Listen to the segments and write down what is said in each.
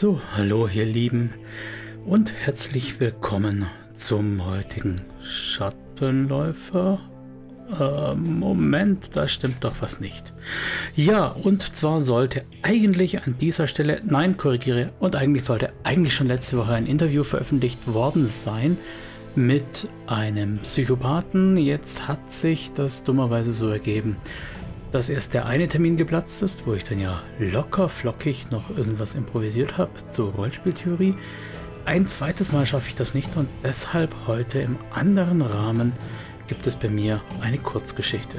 So, hallo ihr Lieben und herzlich willkommen zum heutigen Schattenläufer. Äh, Moment, da stimmt doch was nicht. Ja, und zwar sollte eigentlich an dieser Stelle, nein, korrigiere, und eigentlich sollte eigentlich schon letzte Woche ein Interview veröffentlicht worden sein mit einem Psychopathen. Jetzt hat sich das dummerweise so ergeben, dass erst der eine Termin geplatzt ist, wo ich dann ja locker flockig noch irgendwas improvisiert habe zur Rollspieltheorie. Ein zweites Mal schaffe ich das nicht und deshalb heute im anderen Rahmen gibt es bei mir eine Kurzgeschichte.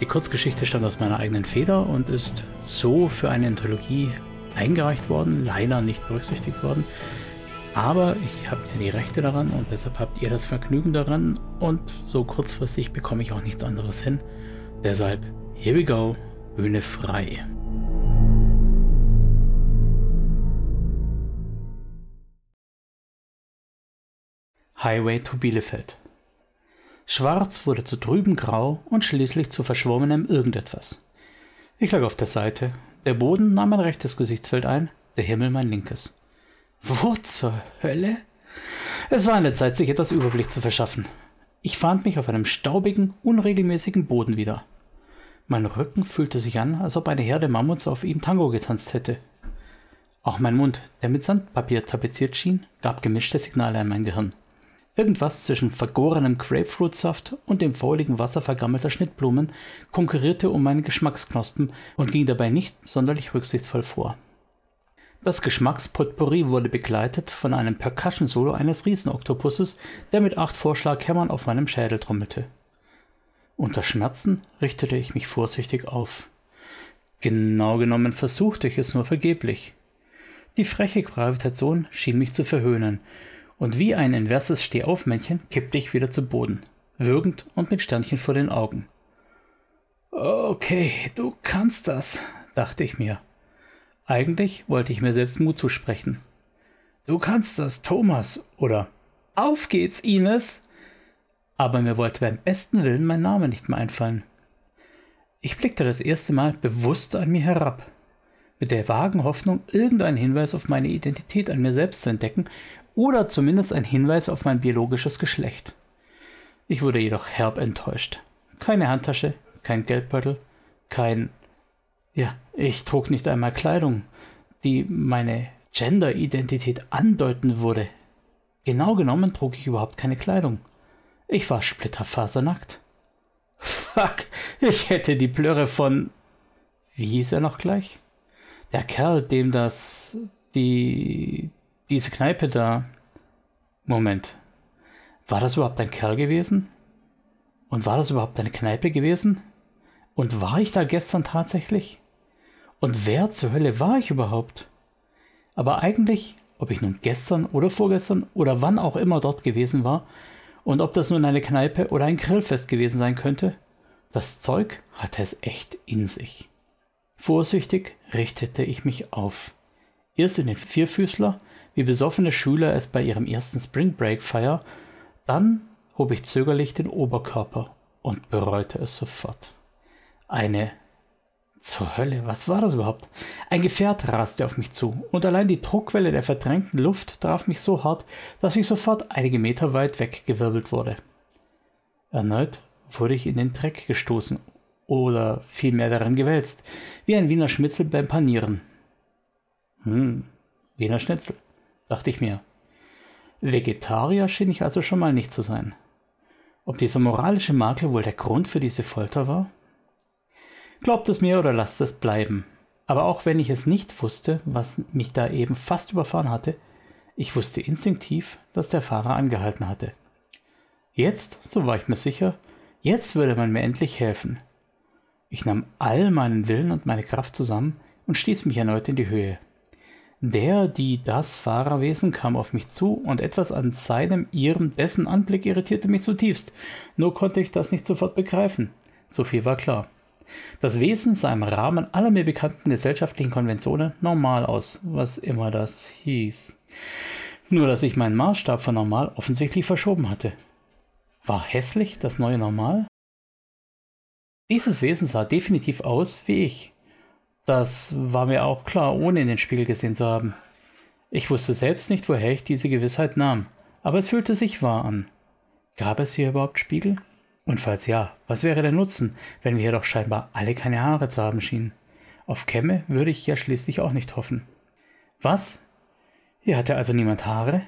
Die Kurzgeschichte stammt aus meiner eigenen Feder und ist so für eine Anthologie eingereicht worden, leider nicht berücksichtigt worden. Aber ich habe ja die Rechte daran und deshalb habt ihr das Vergnügen daran und so kurzfristig bekomme ich auch nichts anderes hin. Deshalb Here we go, Bühne frei. Highway to Bielefeld. Schwarz wurde zu trüben Grau und schließlich zu verschwommenem irgendetwas. Ich lag auf der Seite. Der Boden nahm mein rechtes Gesichtsfeld ein, der Himmel mein linkes. Wo zur Hölle? Es war an der Zeit, sich etwas Überblick zu verschaffen. Ich fand mich auf einem staubigen, unregelmäßigen Boden wieder. Mein Rücken fühlte sich an, als ob eine Herde Mammuts auf ihm Tango getanzt hätte. Auch mein Mund, der mit Sandpapier tapeziert schien, gab gemischte Signale an mein Gehirn. Irgendwas zwischen vergorenem Grapefruitsaft und dem fauligen Wasser vergammelter Schnittblumen konkurrierte um meine Geschmacksknospen und ging dabei nicht sonderlich rücksichtsvoll vor. Das Geschmackspotpourri wurde begleitet von einem Percussion-Solo eines Riesenoktopuses, der mit acht Vorschlaghämmern auf meinem Schädel trommelte. Unter Schmerzen richtete ich mich vorsichtig auf. Genau genommen versuchte ich es nur vergeblich. Die freche Gravitation schien mich zu verhöhnen, und wie ein inverses Stehaufmännchen kippte ich wieder zu Boden, würgend und mit Sternchen vor den Augen. Okay, du kannst das, dachte ich mir. Eigentlich wollte ich mir selbst Mut zusprechen. Du kannst das, Thomas, oder Auf geht's, Ines! Aber mir wollte beim besten Willen mein Name nicht mehr einfallen. Ich blickte das erste Mal bewusst an mir herab, mit der vagen Hoffnung, irgendeinen Hinweis auf meine Identität an mir selbst zu entdecken oder zumindest einen Hinweis auf mein biologisches Geschlecht. Ich wurde jedoch herb enttäuscht. Keine Handtasche, kein Geldbeutel, kein... Ja, ich trug nicht einmal Kleidung, die meine Gender-Identität andeuten würde. Genau genommen trug ich überhaupt keine Kleidung. Ich war splitterfasernackt. Fuck, ich hätte die Plörre von. Wie hieß er noch gleich? Der Kerl, dem das. die. diese Kneipe da. Moment. War das überhaupt ein Kerl gewesen? Und war das überhaupt eine Kneipe gewesen? Und war ich da gestern tatsächlich? Und wer zur Hölle war ich überhaupt? Aber eigentlich, ob ich nun gestern oder vorgestern oder wann auch immer dort gewesen war, und ob das nun eine Kneipe oder ein Grillfest gewesen sein könnte, das Zeug hatte es echt in sich. Vorsichtig richtete ich mich auf. Erst in den Vierfüßler, wie besoffene Schüler es bei ihrem ersten Spring Break Feier, dann hob ich zögerlich den Oberkörper und bereute es sofort. Eine zur Hölle, was war das überhaupt? Ein Gefährt raste auf mich zu, und allein die Druckwelle der verdrängten Luft traf mich so hart, dass ich sofort einige Meter weit weggewirbelt wurde. Erneut wurde ich in den Dreck gestoßen, oder vielmehr darin gewälzt, wie ein Wiener Schnitzel beim Panieren. Hm, Wiener Schnitzel, dachte ich mir. Vegetarier schien ich also schon mal nicht zu sein. Ob dieser moralische Makel wohl der Grund für diese Folter war? Glaubt es mir oder lasst es bleiben. Aber auch wenn ich es nicht wusste, was mich da eben fast überfahren hatte, ich wusste instinktiv, dass der Fahrer angehalten hatte. Jetzt, so war ich mir sicher, jetzt würde man mir endlich helfen. Ich nahm all meinen Willen und meine Kraft zusammen und stieß mich erneut in die Höhe. Der, die, das Fahrerwesen kam auf mich zu und etwas an seinem, ihrem, dessen Anblick irritierte mich zutiefst. Nur konnte ich das nicht sofort begreifen. So viel war klar. Das Wesen sah im Rahmen aller mir bekannten gesellschaftlichen Konventionen normal aus, was immer das hieß. Nur dass ich meinen Maßstab von normal offensichtlich verschoben hatte. War hässlich das neue Normal? Dieses Wesen sah definitiv aus wie ich. Das war mir auch klar, ohne in den Spiegel gesehen zu haben. Ich wusste selbst nicht, woher ich diese Gewissheit nahm, aber es fühlte sich wahr an. Gab es hier überhaupt Spiegel? Und falls ja, was wäre der Nutzen, wenn wir hier doch scheinbar alle keine Haare zu haben schienen? Auf Kämme würde ich ja schließlich auch nicht hoffen. Was? Hier hatte also niemand Haare?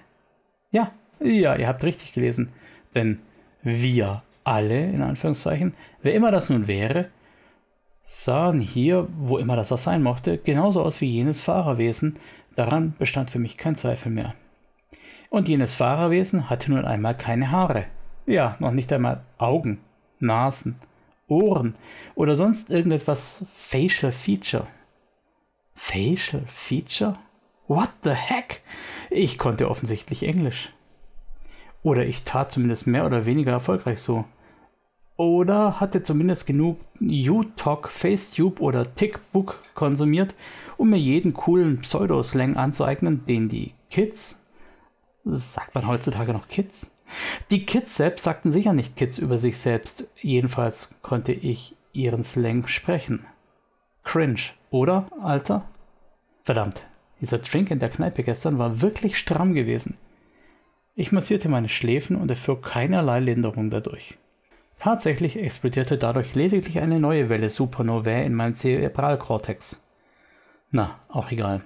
Ja, ja, ihr habt richtig gelesen. Denn wir alle, in Anführungszeichen, wer immer das nun wäre, sahen hier, wo immer das auch sein mochte, genauso aus wie jenes Fahrerwesen. Daran bestand für mich kein Zweifel mehr. Und jenes Fahrerwesen hatte nun einmal keine Haare. Ja, noch nicht einmal Augen, Nasen, Ohren oder sonst irgendetwas Facial Feature. Facial Feature? What the heck? Ich konnte offensichtlich Englisch. Oder ich tat zumindest mehr oder weniger erfolgreich so. Oder hatte zumindest genug U-Talk, Facetube oder TickBook konsumiert, um mir jeden coolen Pseudoslang anzueignen, den die Kids, sagt man heutzutage noch Kids? Die Kids selbst sagten sicher nicht Kids über sich selbst. Jedenfalls konnte ich ihren Slang sprechen. Cringe, oder, Alter? Verdammt, dieser Drink in der Kneipe gestern war wirklich stramm gewesen. Ich massierte meine Schläfen und erfuhr keinerlei Linderung dadurch. Tatsächlich explodierte dadurch lediglich eine neue Welle Supernovae in meinem Zerebralkortex. Na, auch egal.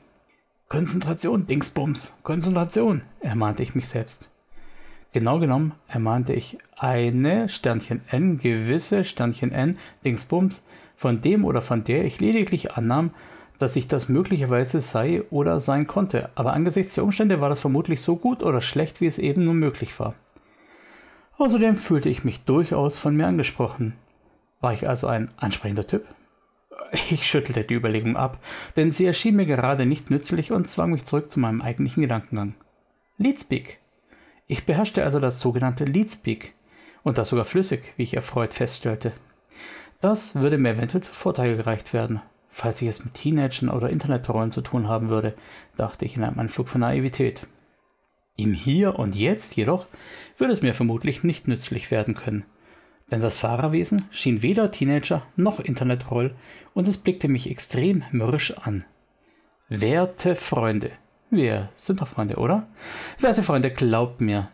Konzentration, Dingsbums, Konzentration, ermahnte ich mich selbst. Genau genommen ermahnte ich eine Sternchen n gewisse Sternchen n Dingsbums, von dem oder von der ich lediglich annahm, dass ich das möglicherweise sei oder sein konnte, aber angesichts der Umstände war das vermutlich so gut oder schlecht, wie es eben nur möglich war. Außerdem fühlte ich mich durchaus von mir angesprochen. War ich also ein ansprechender Typ? Ich schüttelte die Überlegung ab, denn sie erschien mir gerade nicht nützlich und zwang mich zurück zu meinem eigentlichen Gedankengang. Leadspeak. Ich beherrschte also das sogenannte Leadspeak und das sogar flüssig, wie ich erfreut feststellte. Das würde mir eventuell zu Vorteil gereicht werden, falls ich es mit Teenagern oder Internettrollen zu tun haben würde, dachte ich in einem Anflug von Naivität. Im Hier und Jetzt jedoch würde es mir vermutlich nicht nützlich werden können, denn das Fahrerwesen schien weder Teenager noch Internetroll und es blickte mich extrem mürrisch an. Werte Freunde, wir sind doch Freunde, oder? Werte Freunde, glaubt mir,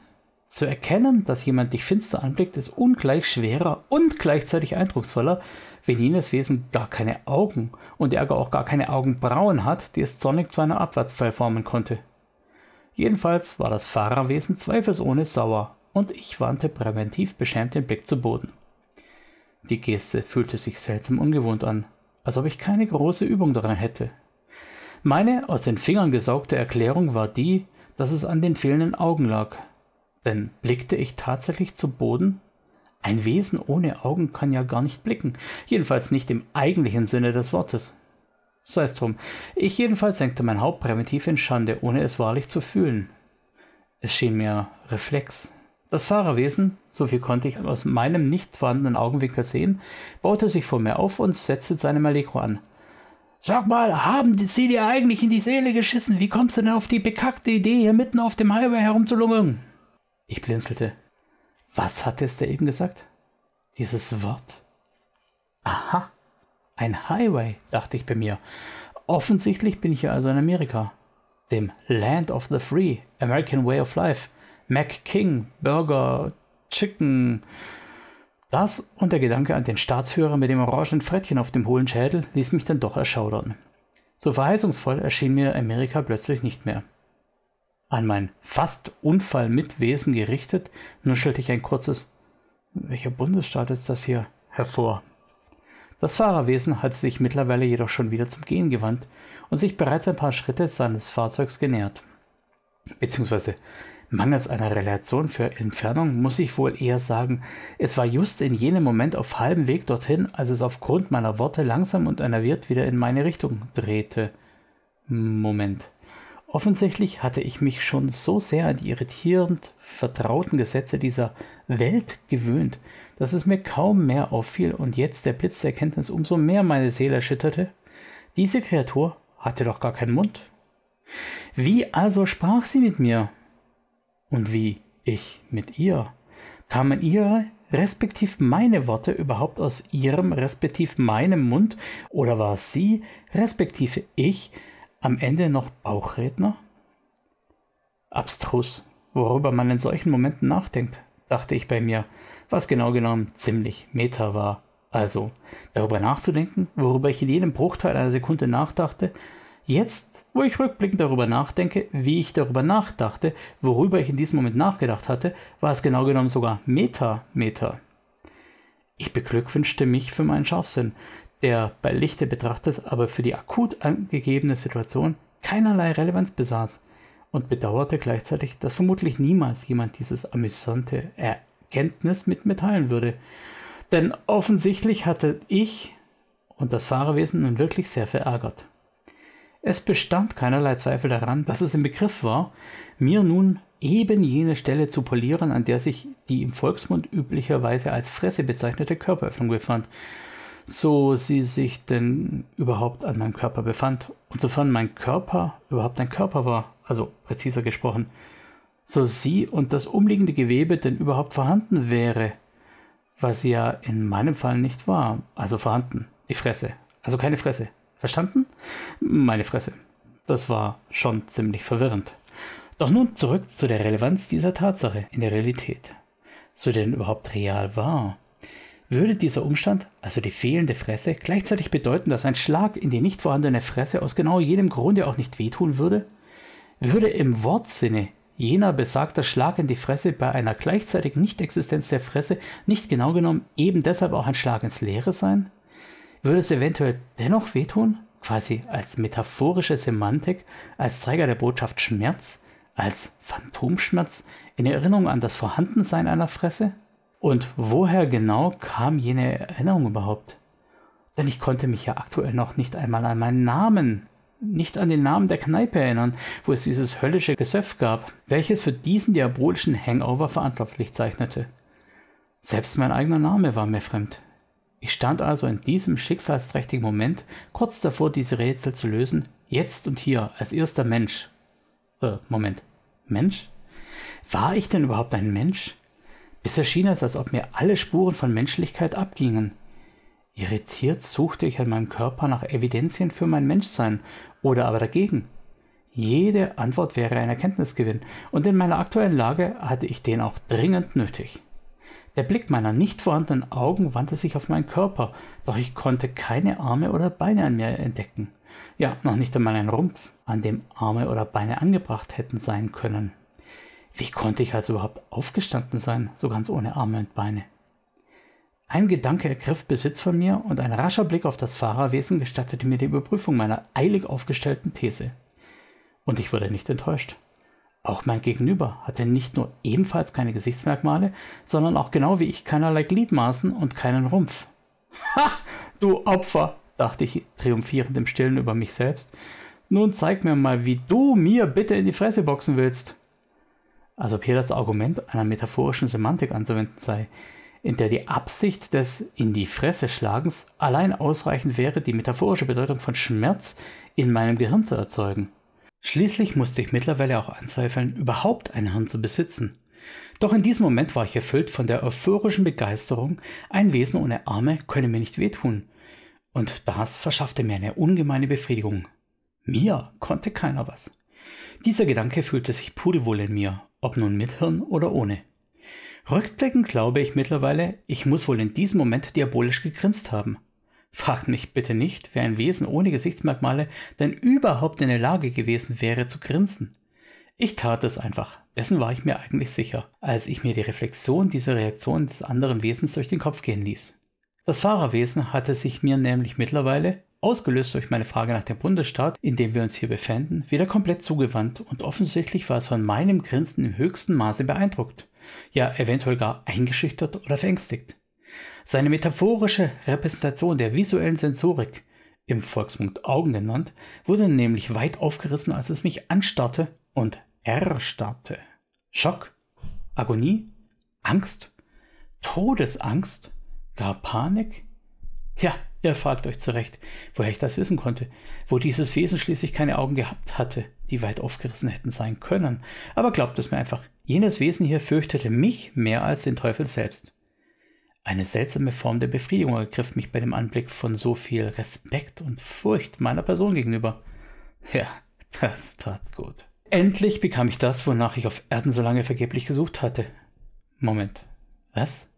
zu erkennen, dass jemand dich finster anblickt, ist ungleich schwerer und gleichzeitig eindrucksvoller, wenn jenes Wesen gar keine Augen und Ärger auch gar keine Augenbrauen hat, die es zornig zu einer Abwärtspfeil formen konnte. Jedenfalls war das Fahrerwesen zweifelsohne sauer und ich wandte präventiv beschämt den Blick zu Boden. Die Geste fühlte sich seltsam ungewohnt an, als ob ich keine große Übung daran hätte. Meine aus den Fingern gesaugte Erklärung war die, dass es an den fehlenden Augen lag, denn blickte ich tatsächlich zu Boden? Ein Wesen ohne Augen kann ja gar nicht blicken, jedenfalls nicht im eigentlichen Sinne des Wortes. Sei es drum, ich jedenfalls senkte mein Haupt primitiv in Schande, ohne es wahrlich zu fühlen. Es schien mir Reflex. Das Fahrerwesen, so viel konnte ich aus meinem nicht vorhandenen Augenwinkel sehen, baute sich vor mir auf und setzte seinem Allegro an. Sag mal, haben sie dir eigentlich in die Seele geschissen? Wie kommst du denn auf die bekackte Idee, hier mitten auf dem Highway herumzulungern? Ich blinzelte. Was hat es da eben gesagt? Dieses Wort? Aha, ein Highway, dachte ich bei mir. Offensichtlich bin ich ja also in Amerika. Dem Land of the Free, American Way of Life, Mac King, Burger, Chicken. Das und der Gedanke an den Staatsführer mit dem orangen Frettchen auf dem hohlen Schädel ließ mich dann doch erschaudern. So verheißungsvoll erschien mir Amerika plötzlich nicht mehr. An mein fast Unfall mit Wesen gerichtet, nuschelte ich ein kurzes Welcher Bundesstaat ist das hier? hervor. Das Fahrerwesen hatte sich mittlerweile jedoch schon wieder zum Gehen gewandt und sich bereits ein paar Schritte seines Fahrzeugs genähert. Beziehungsweise mangels einer Relation für Entfernung muss ich wohl eher sagen, es war just in jenem Moment auf halbem Weg dorthin, als es aufgrund meiner Worte langsam und enerviert wieder in meine Richtung drehte. Moment. Offensichtlich hatte ich mich schon so sehr an die irritierend vertrauten Gesetze dieser Welt gewöhnt, dass es mir kaum mehr auffiel und jetzt der Blitz der Erkenntnis umso mehr meine Seele erschütterte. Diese Kreatur hatte doch gar keinen Mund. Wie also sprach sie mit mir? Und wie ich mit ihr? Kamen ihre respektiv meine Worte überhaupt aus ihrem respektiv meinem Mund oder war sie respektive ich am Ende noch Bauchredner? Abstrus, worüber man in solchen Momenten nachdenkt, dachte ich bei mir, was genau genommen ziemlich meta war. Also, darüber nachzudenken, worüber ich in jedem Bruchteil einer Sekunde nachdachte, jetzt, wo ich rückblickend darüber nachdenke, wie ich darüber nachdachte, worüber ich in diesem Moment nachgedacht hatte, war es genau genommen sogar meta-meta. Ich beglückwünschte mich für meinen Scharfsinn, der bei Lichte betrachtet aber für die akut angegebene Situation keinerlei Relevanz besaß und bedauerte gleichzeitig, dass vermutlich niemals jemand dieses amüsante Erkenntnis mit mir teilen würde. Denn offensichtlich hatte ich und das Fahrerwesen nun wirklich sehr verärgert. Es bestand keinerlei Zweifel daran, dass es im Begriff war, mir nun eben jene Stelle zu polieren, an der sich die im Volksmund üblicherweise als Fresse bezeichnete Körperöffnung befand, so sie sich denn überhaupt an meinem Körper befand und sofern mein Körper überhaupt ein Körper war, also präziser gesprochen, so sie und das umliegende Gewebe denn überhaupt vorhanden wäre, was ja in meinem Fall nicht war, also vorhanden, die Fresse, also keine Fresse. Verstanden? Meine Fresse. Das war schon ziemlich verwirrend. Doch nun zurück zu der Relevanz dieser Tatsache in der Realität. So denn überhaupt real war. Würde dieser Umstand, also die fehlende Fresse, gleichzeitig bedeuten, dass ein Schlag in die nicht vorhandene Fresse aus genau jedem Grunde auch nicht wehtun würde? Würde im Wortsinne jener besagter Schlag in die Fresse bei einer gleichzeitigen Nichtexistenz der Fresse nicht genau genommen eben deshalb auch ein Schlag ins Leere sein? Würde es eventuell dennoch wehtun? Quasi als metaphorische Semantik, als Träger der Botschaft Schmerz? als Phantomschmerz in Erinnerung an das Vorhandensein einer Fresse? Und woher genau kam jene Erinnerung überhaupt? Denn ich konnte mich ja aktuell noch nicht einmal an meinen Namen, nicht an den Namen der Kneipe erinnern, wo es dieses höllische Gesöff gab, welches für diesen diabolischen Hangover verantwortlich zeichnete. Selbst mein eigener Name war mir fremd. Ich stand also in diesem schicksalsträchtigen Moment kurz davor, diese Rätsel zu lösen, jetzt und hier, als erster Mensch, äh, Moment. Mensch? War ich denn überhaupt ein Mensch? Bisher schien es, als ob mir alle Spuren von Menschlichkeit abgingen. Irritiert suchte ich an meinem Körper nach Evidenzien für mein Menschsein oder aber dagegen. Jede Antwort wäre ein Erkenntnisgewinn, und in meiner aktuellen Lage hatte ich den auch dringend nötig. Der Blick meiner nicht vorhandenen Augen wandte sich auf meinen Körper, doch ich konnte keine Arme oder Beine an mir entdecken. Ja, noch nicht einmal ein Rumpf, an dem Arme oder Beine angebracht hätten sein können. Wie konnte ich also überhaupt aufgestanden sein, so ganz ohne Arme und Beine? Ein Gedanke ergriff Besitz von mir und ein rascher Blick auf das Fahrerwesen gestattete mir die Überprüfung meiner eilig aufgestellten These. Und ich wurde nicht enttäuscht. Auch mein Gegenüber hatte nicht nur ebenfalls keine Gesichtsmerkmale, sondern auch genau wie ich keinerlei Gliedmaßen und keinen Rumpf. Ha, du Opfer, dachte ich triumphierend im Stillen über mich selbst. Nun zeig mir mal, wie du mir bitte in die Fresse boxen willst. Als ob hier das Argument einer metaphorischen Semantik anzuwenden sei, in der die Absicht des in die Fresse schlagens allein ausreichend wäre, die metaphorische Bedeutung von Schmerz in meinem Gehirn zu erzeugen. Schließlich musste ich mittlerweile auch anzweifeln, überhaupt ein Hirn zu besitzen. Doch in diesem Moment war ich erfüllt von der euphorischen Begeisterung, ein Wesen ohne Arme könne mir nicht wehtun, und das verschaffte mir eine ungemeine Befriedigung. Mir konnte keiner was. Dieser Gedanke fühlte sich pudelwohl in mir, ob nun mit Hirn oder ohne. Rückblickend glaube ich mittlerweile, ich muss wohl in diesem Moment diabolisch gegrinst haben. Fragt mich bitte nicht, wer ein Wesen ohne Gesichtsmerkmale denn überhaupt in der Lage gewesen wäre zu grinsen. Ich tat es einfach, dessen war ich mir eigentlich sicher, als ich mir die Reflexion dieser Reaktion des anderen Wesens durch den Kopf gehen ließ. Das Fahrerwesen hatte sich mir nämlich mittlerweile, ausgelöst durch meine Frage nach dem Bundesstaat, in dem wir uns hier befänden, wieder komplett zugewandt und offensichtlich war es von meinem Grinsen im höchsten Maße beeindruckt, ja eventuell gar eingeschüchtert oder verängstigt. Seine metaphorische Repräsentation der visuellen Sensorik, im Volksmund Augen genannt, wurde nämlich weit aufgerissen, als es mich anstarrte und erstarrte. Schock, Agonie, Angst, Todesangst, Gar Panik? Ja, ihr fragt euch zurecht, woher ich das wissen konnte, wo dieses Wesen schließlich keine Augen gehabt hatte, die weit aufgerissen hätten sein können. Aber glaubt es mir einfach, jenes Wesen hier fürchtete mich mehr als den Teufel selbst. Eine seltsame Form der Befriedigung ergriff mich bei dem Anblick von so viel Respekt und Furcht meiner Person gegenüber. Ja, das tat gut. Endlich bekam ich das, wonach ich auf Erden so lange vergeblich gesucht hatte. Moment. Was?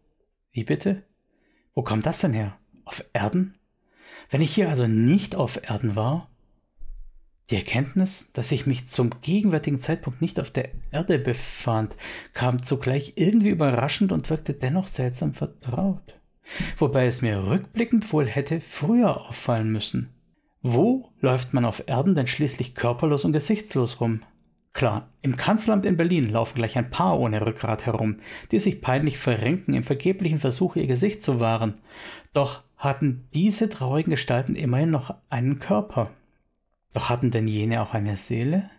Wie bitte? Wo kam das denn her? Auf Erden? Wenn ich hier also nicht auf Erden war? Die Erkenntnis, dass ich mich zum gegenwärtigen Zeitpunkt nicht auf der Erde befand, kam zugleich irgendwie überraschend und wirkte dennoch seltsam vertraut. Wobei es mir rückblickend wohl hätte früher auffallen müssen. Wo läuft man auf Erden denn schließlich körperlos und gesichtslos rum? Klar, im Kanzleramt in Berlin laufen gleich ein paar ohne Rückgrat herum, die sich peinlich verrenken im vergeblichen Versuch, ihr Gesicht zu wahren. Doch hatten diese traurigen Gestalten immerhin noch einen Körper. Doch hatten denn jene auch eine Seele?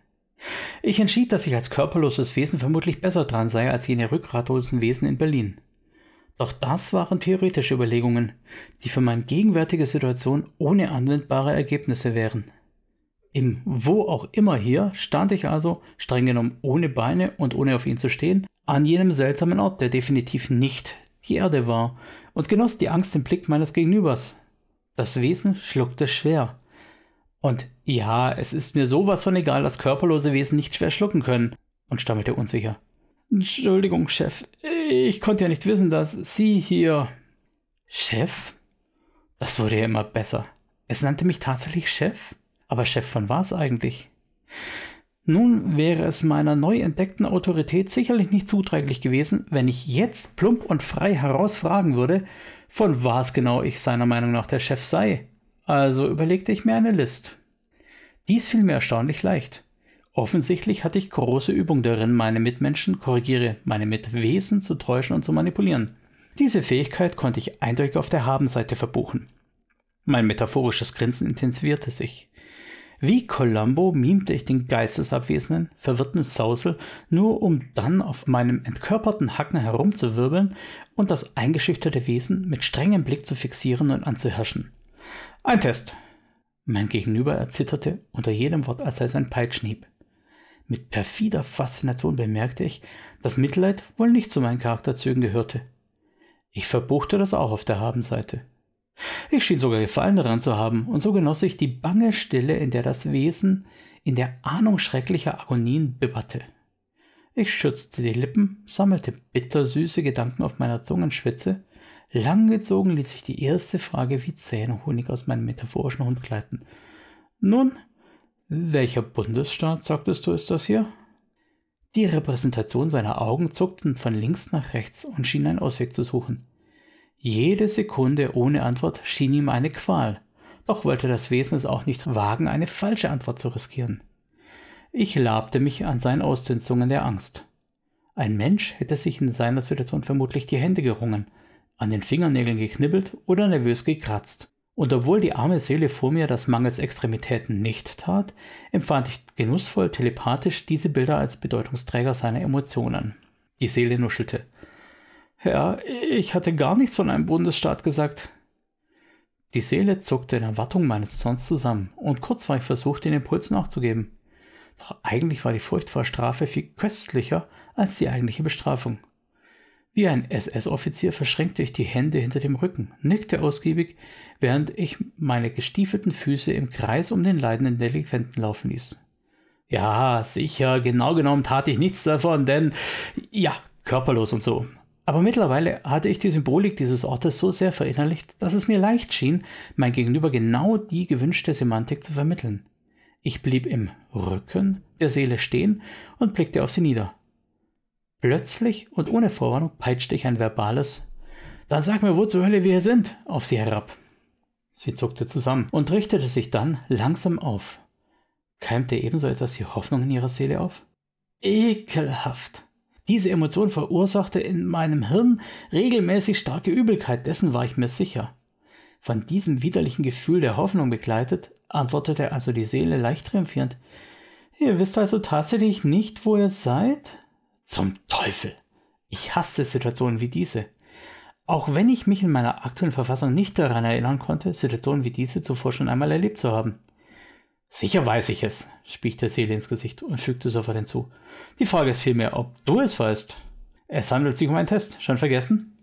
Ich entschied, dass ich als körperloses Wesen vermutlich besser dran sei als jene rückgratlosen Wesen in Berlin. Doch das waren theoretische Überlegungen, die für meine gegenwärtige Situation ohne anwendbare Ergebnisse wären. Im wo auch immer hier stand ich also, streng genommen ohne Beine und ohne auf ihn zu stehen, an jenem seltsamen Ort, der definitiv nicht die Erde war, und genoss die Angst im Blick meines Gegenübers. Das Wesen schluckte schwer. Und ja, es ist mir sowas von egal, dass körperlose Wesen nicht schwer schlucken können, und stammelte unsicher. Entschuldigung, Chef, ich konnte ja nicht wissen, dass Sie hier. Chef? Das wurde ja immer besser. Es nannte mich tatsächlich Chef? Aber Chef von was eigentlich? Nun wäre es meiner neu entdeckten Autorität sicherlich nicht zuträglich gewesen, wenn ich jetzt plump und frei herausfragen würde, von was genau ich seiner Meinung nach der Chef sei. Also überlegte ich mir eine List. Dies fiel mir erstaunlich leicht. Offensichtlich hatte ich große Übung darin, meine Mitmenschen, korrigiere, meine Mitwesen zu täuschen und zu manipulieren. Diese Fähigkeit konnte ich eindeutig auf der Habenseite verbuchen. Mein metaphorisches Grinsen intensivierte sich. Wie Columbo mimte ich den geistesabwesenden, verwirrten Sausel, nur um dann auf meinem entkörperten Hacken herumzuwirbeln und das eingeschüchterte Wesen mit strengem Blick zu fixieren und anzuherrschen. Ein Test. Mein Gegenüber erzitterte unter jedem Wort, als sei es ein Peitschenhieb. Mit perfider Faszination bemerkte ich, dass Mitleid wohl nicht zu meinen Charakterzügen gehörte. Ich verbuchte das auch auf der Habenseite. Ich schien sogar Gefallen daran zu haben, und so genoss ich die bange Stille, in der das Wesen in der Ahnung schrecklicher Agonien bibberte. Ich schützte die Lippen, sammelte bittersüße Gedanken auf meiner Zungenschwitze. Langgezogen ließ sich die erste Frage wie Zähnehonig aus meinem metaphorischen Hund gleiten. Nun, welcher Bundesstaat, sagtest du, ist das hier? Die Repräsentation seiner Augen zuckten von links nach rechts und schien einen Ausweg zu suchen. Jede Sekunde ohne Antwort schien ihm eine Qual, doch wollte das Wesen es auch nicht wagen, eine falsche Antwort zu riskieren. Ich labte mich an seinen Ausdünstungen der Angst. Ein Mensch hätte sich in seiner Situation vermutlich die Hände gerungen, an den Fingernägeln geknibbelt oder nervös gekratzt. Und obwohl die arme Seele vor mir das mangels Extremitäten nicht tat, empfand ich genussvoll telepathisch diese Bilder als Bedeutungsträger seiner Emotionen. Die Seele nuschelte. Ja, ich hatte gar nichts von einem Bundesstaat gesagt. Die Seele zuckte in Erwartung meines Zorns zusammen, und kurz war ich versucht, den Impuls nachzugeben. Doch eigentlich war die Furcht vor Strafe viel köstlicher als die eigentliche Bestrafung. Wie ein SS-Offizier verschränkte ich die Hände hinter dem Rücken, nickte ausgiebig, während ich meine gestiefelten Füße im Kreis um den leidenden Delinquenten laufen ließ. Ja, sicher, genau genommen tat ich nichts davon, denn ja, körperlos und so. Aber mittlerweile hatte ich die Symbolik dieses Ortes so sehr verinnerlicht, dass es mir leicht schien, mein Gegenüber genau die gewünschte Semantik zu vermitteln. Ich blieb im Rücken der Seele stehen und blickte auf sie nieder. Plötzlich und ohne Vorwarnung peitschte ich ein verbales Dann sag mir, wo zur Hölle wir hier sind, auf sie herab. Sie zuckte zusammen und richtete sich dann langsam auf. Keimte ebenso etwas die Hoffnung in ihrer Seele auf? Ekelhaft. Diese Emotion verursachte in meinem Hirn regelmäßig starke Übelkeit, dessen war ich mir sicher. Von diesem widerlichen Gefühl der Hoffnung begleitet, antwortete also die Seele leicht triumphierend. Ihr wisst also tatsächlich nicht, wo ihr seid? Zum Teufel! Ich hasse Situationen wie diese. Auch wenn ich mich in meiner aktuellen Verfassung nicht daran erinnern konnte, Situationen wie diese zuvor schon einmal erlebt zu haben. Sicher weiß ich es, spie der Seele ins Gesicht und fügte sofort hinzu. Die Frage ist vielmehr, ob du es weißt. Es handelt sich um einen Test. Schon vergessen?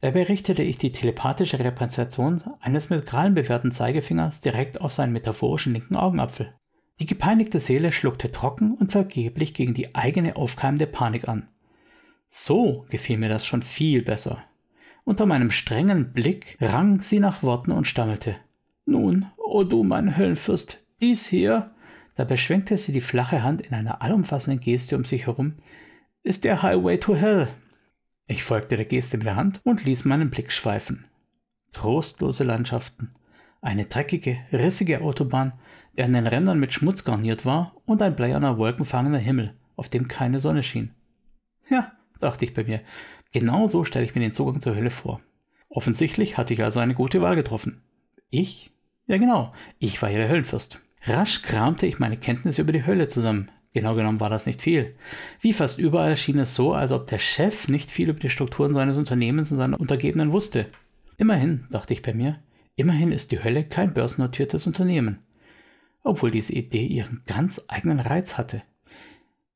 Dabei richtete ich die telepathische Repräsentation eines mit Krallen bewehrten Zeigefingers direkt auf seinen metaphorischen linken Augenapfel. Die gepeinigte Seele schluckte trocken und vergeblich gegen die eigene aufkeimende Panik an. So gefiel mir das schon viel besser. Unter meinem strengen Blick rang sie nach Worten und stammelte. Nun, o oh du mein Höllenfürst, dies hier, dabei schwenkte sie die flache Hand in einer allumfassenden Geste um sich herum, ist der Highway to Hell. Ich folgte der Geste mit der Hand und ließ meinen Blick schweifen. Trostlose Landschaften, eine dreckige, rissige Autobahn, die an den Rändern mit Schmutz garniert war, und ein bleierner, wolkenfangender Himmel, auf dem keine Sonne schien. Ja, dachte ich bei mir, genau so stelle ich mir den Zugang zur Hölle vor. Offensichtlich hatte ich also eine gute Wahl getroffen. Ich? Ja genau, ich war ja der Höllenfürst. Rasch kramte ich meine Kenntnisse über die Hölle zusammen. Genau genommen war das nicht viel. Wie fast überall schien es so, als ob der Chef nicht viel über die Strukturen seines Unternehmens und seiner Untergebenen wusste. Immerhin, dachte ich bei mir, immerhin ist die Hölle kein börsennotiertes Unternehmen. Obwohl diese Idee ihren ganz eigenen Reiz hatte.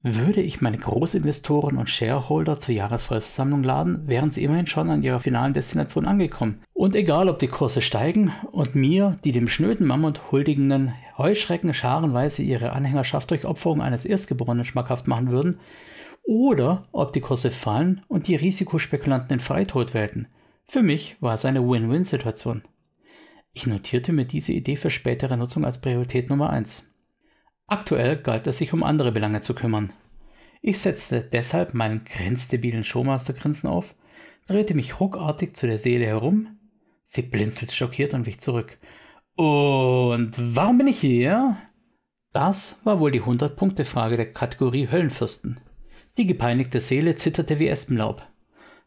Würde ich meine Großinvestoren und Shareholder zur Jahresvollversammlung laden, wären sie immerhin schon an ihrer finalen Destination angekommen. Und egal, ob die Kurse steigen und mir, die dem schnöden Mammut huldigenden Heuschrecken scharenweise ihre Anhängerschaft durch Opferung eines Erstgeborenen schmackhaft machen würden, oder ob die Kurse fallen und die Risikospekulanten den Freitod wählten. Für mich war es eine Win-Win-Situation. Ich notierte mir diese Idee für spätere Nutzung als Priorität Nummer 1. Aktuell galt es sich um andere Belange zu kümmern. Ich setzte deshalb meinen grenzdebilen Showmaster-Grinsen auf, drehte mich ruckartig zu der Seele herum. Sie blinzelte schockiert und wich zurück. Und warum bin ich hier? Das war wohl die 100-Punkte-Frage der Kategorie Höllenfürsten. Die gepeinigte Seele zitterte wie Espenlaub.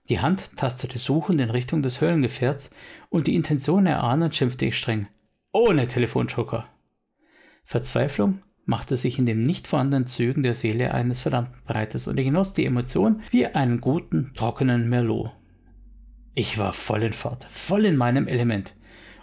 Die Hand tastete suchend in Richtung des Höllengefährts und die Intention erahnend schimpfte ich streng. Ohne Telefonjoker. Verzweiflung machte sich in den nicht vorhandenen Zügen der Seele eines verdammten breites und er genoss die Emotion wie einen guten, trockenen Merlot. Ich war voll in Fahrt, voll in meinem Element.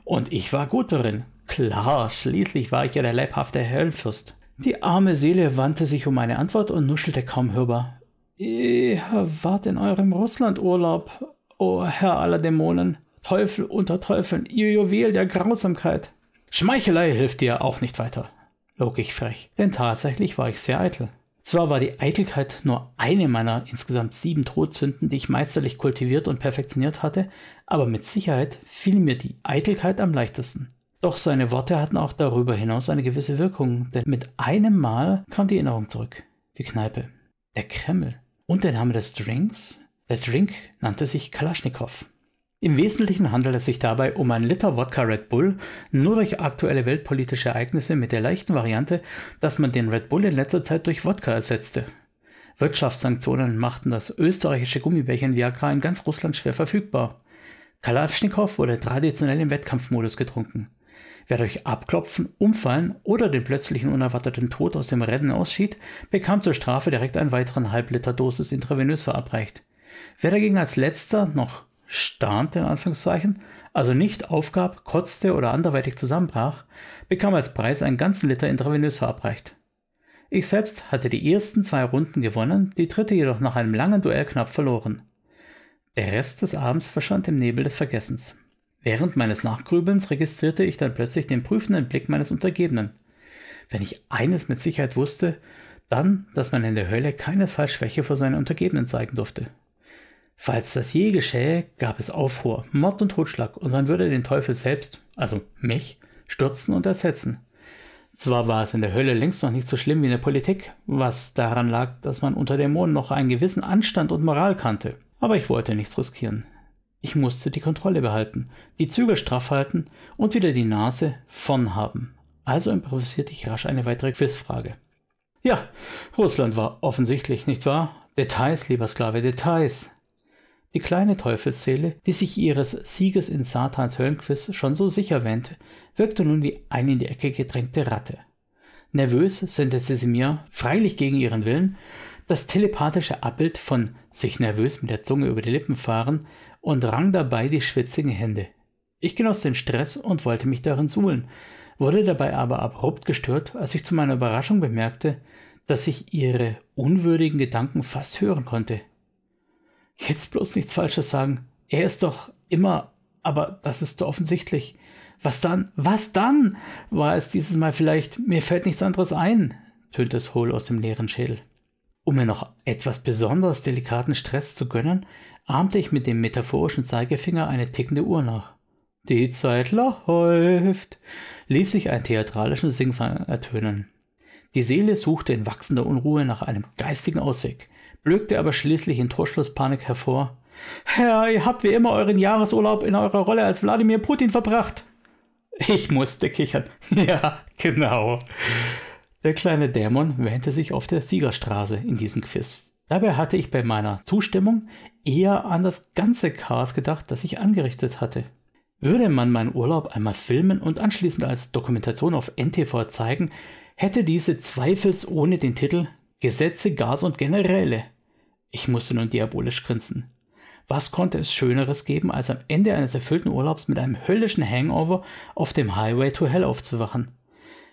Und ich war gut darin. Klar, schließlich war ich ja der leibhafte Höllenfürst. Die arme Seele wandte sich um eine Antwort und nuschelte kaum hörbar. Ihr wart in eurem Russlandurlaub, o oh Herr aller Dämonen, Teufel unter Teufeln, ihr Juwel der Grausamkeit. Schmeichelei hilft dir auch nicht weiter log ich frech, denn tatsächlich war ich sehr eitel. Zwar war die Eitelkeit nur eine meiner insgesamt sieben Todsünden, die ich meisterlich kultiviert und perfektioniert hatte, aber mit Sicherheit fiel mir die Eitelkeit am leichtesten. Doch seine Worte hatten auch darüber hinaus eine gewisse Wirkung, denn mit einem Mal kam die Erinnerung zurück. Die Kneipe. Der Kreml. Und der Name des Drinks? Der Drink nannte sich Kalaschnikow. Im Wesentlichen handelt es sich dabei um ein Liter Wodka Red Bull, nur durch aktuelle weltpolitische Ereignisse mit der leichten Variante, dass man den Red Bull in letzter Zeit durch Wodka ersetzte. Wirtschaftssanktionen machten das österreichische Gummibärchen Viagra in ganz Russland schwer verfügbar. Kalaschnikow wurde traditionell im Wettkampfmodus getrunken. Wer durch Abklopfen, Umfallen oder den plötzlichen unerwarteten Tod aus dem Rennen ausschied, bekam zur Strafe direkt einen weiteren Halbliter Dosis intravenös verabreicht. Wer dagegen als letzter noch stand, in Anführungszeichen, also nicht aufgab, kotzte oder anderweitig zusammenbrach, bekam als Preis einen ganzen Liter intravenös verabreicht. Ich selbst hatte die ersten zwei Runden gewonnen, die dritte jedoch nach einem langen Duell knapp verloren. Der Rest des Abends verschwand im Nebel des Vergessens. Während meines Nachgrübelns registrierte ich dann plötzlich den prüfenden Blick meines Untergebenen. Wenn ich eines mit Sicherheit wusste, dann, dass man in der Hölle keinesfalls Schwäche vor seinen Untergebenen zeigen durfte. Falls das je geschähe, gab es Aufruhr, Mord und Totschlag und man würde den Teufel selbst, also mich, stürzen und ersetzen. Zwar war es in der Hölle längst noch nicht so schlimm wie in der Politik, was daran lag, dass man unter Dämonen noch einen gewissen Anstand und Moral kannte, aber ich wollte nichts riskieren. Ich musste die Kontrolle behalten, die Zügel straff halten und wieder die Nase vorn haben. Also improvisierte ich rasch eine weitere Quizfrage. Ja, Russland war offensichtlich, nicht wahr? Details, lieber Sklave, Details. Die kleine Teufelsseele, die sich ihres Sieges in Satans Höllenquiz schon so sicher wähnte, wirkte nun wie eine in die Ecke gedrängte Ratte. Nervös sendete sie mir, freilich gegen ihren Willen, das telepathische Abbild von sich nervös mit der Zunge über die Lippen fahren und rang dabei die schwitzigen Hände. Ich genoss den Stress und wollte mich darin suhlen, wurde dabei aber abrupt gestört, als ich zu meiner Überraschung bemerkte, dass ich ihre unwürdigen Gedanken fast hören konnte. Jetzt bloß nichts Falsches sagen. Er ist doch immer, aber das ist so offensichtlich. Was dann? Was dann? War es dieses Mal vielleicht, mir fällt nichts anderes ein, tönte es hohl aus dem leeren Schädel. Um mir noch etwas besonders delikaten Stress zu gönnen, ahmte ich mit dem metaphorischen Zeigefinger eine tickende Uhr nach. Die Zeit läuft, ließ sich ein theatralischen Singsang ertönen. Die Seele suchte in wachsender Unruhe nach einem geistigen Ausweg, blökte aber schließlich in Torschlusspanik hervor. Herr, ihr habt wie immer euren Jahresurlaub in eurer Rolle als Wladimir Putin verbracht. Ich musste kichern. Ja, genau. Der kleine Dämon wähnte sich auf der Siegerstraße in diesem Quiz. Dabei hatte ich bei meiner Zustimmung eher an das ganze Chaos gedacht, das ich angerichtet hatte. Würde man meinen Urlaub einmal filmen und anschließend als Dokumentation auf NTV zeigen, hätte diese zweifelsohne den Titel Gesetze, Gas und Generäle. Ich musste nun diabolisch grinsen. Was konnte es Schöneres geben, als am Ende eines erfüllten Urlaubs mit einem höllischen Hangover auf dem Highway to Hell aufzuwachen?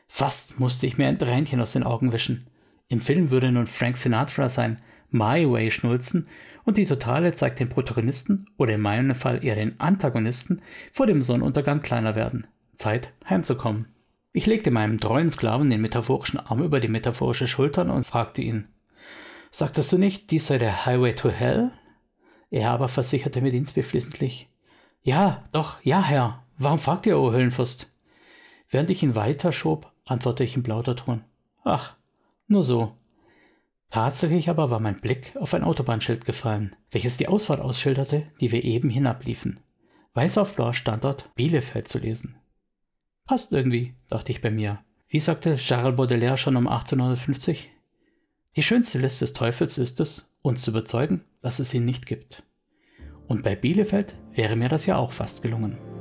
Fast musste ich mir ein Tränchen aus den Augen wischen. Im Film würde nun Frank Sinatra sein My Way schnulzen und die Totale zeigt den Protagonisten oder in meinem Fall eher den Antagonisten vor dem Sonnenuntergang kleiner werden. Zeit, heimzukommen. Ich legte meinem treuen Sklaven den metaphorischen Arm über die metaphorische Schultern und fragte ihn: Sagtest du nicht, dies sei der Highway to Hell? Er aber versicherte mir dienstbeflissentlich: Ja, doch, ja, Herr. Warum fragt ihr, o Höllenfürst? Während ich ihn weiterschob, antwortete ich in lauter Ton: Ach, nur so. Tatsächlich aber war mein Blick auf ein Autobahnschild gefallen, welches die Ausfahrt ausschilderte, die wir eben hinabliefen. Weiß auf blau stand dort Bielefeld zu lesen. Passt irgendwie, dachte ich bei mir. Wie sagte Charles Baudelaire schon um 1850? Die schönste List des Teufels ist es, uns zu überzeugen, dass es ihn nicht gibt. Und bei Bielefeld wäre mir das ja auch fast gelungen.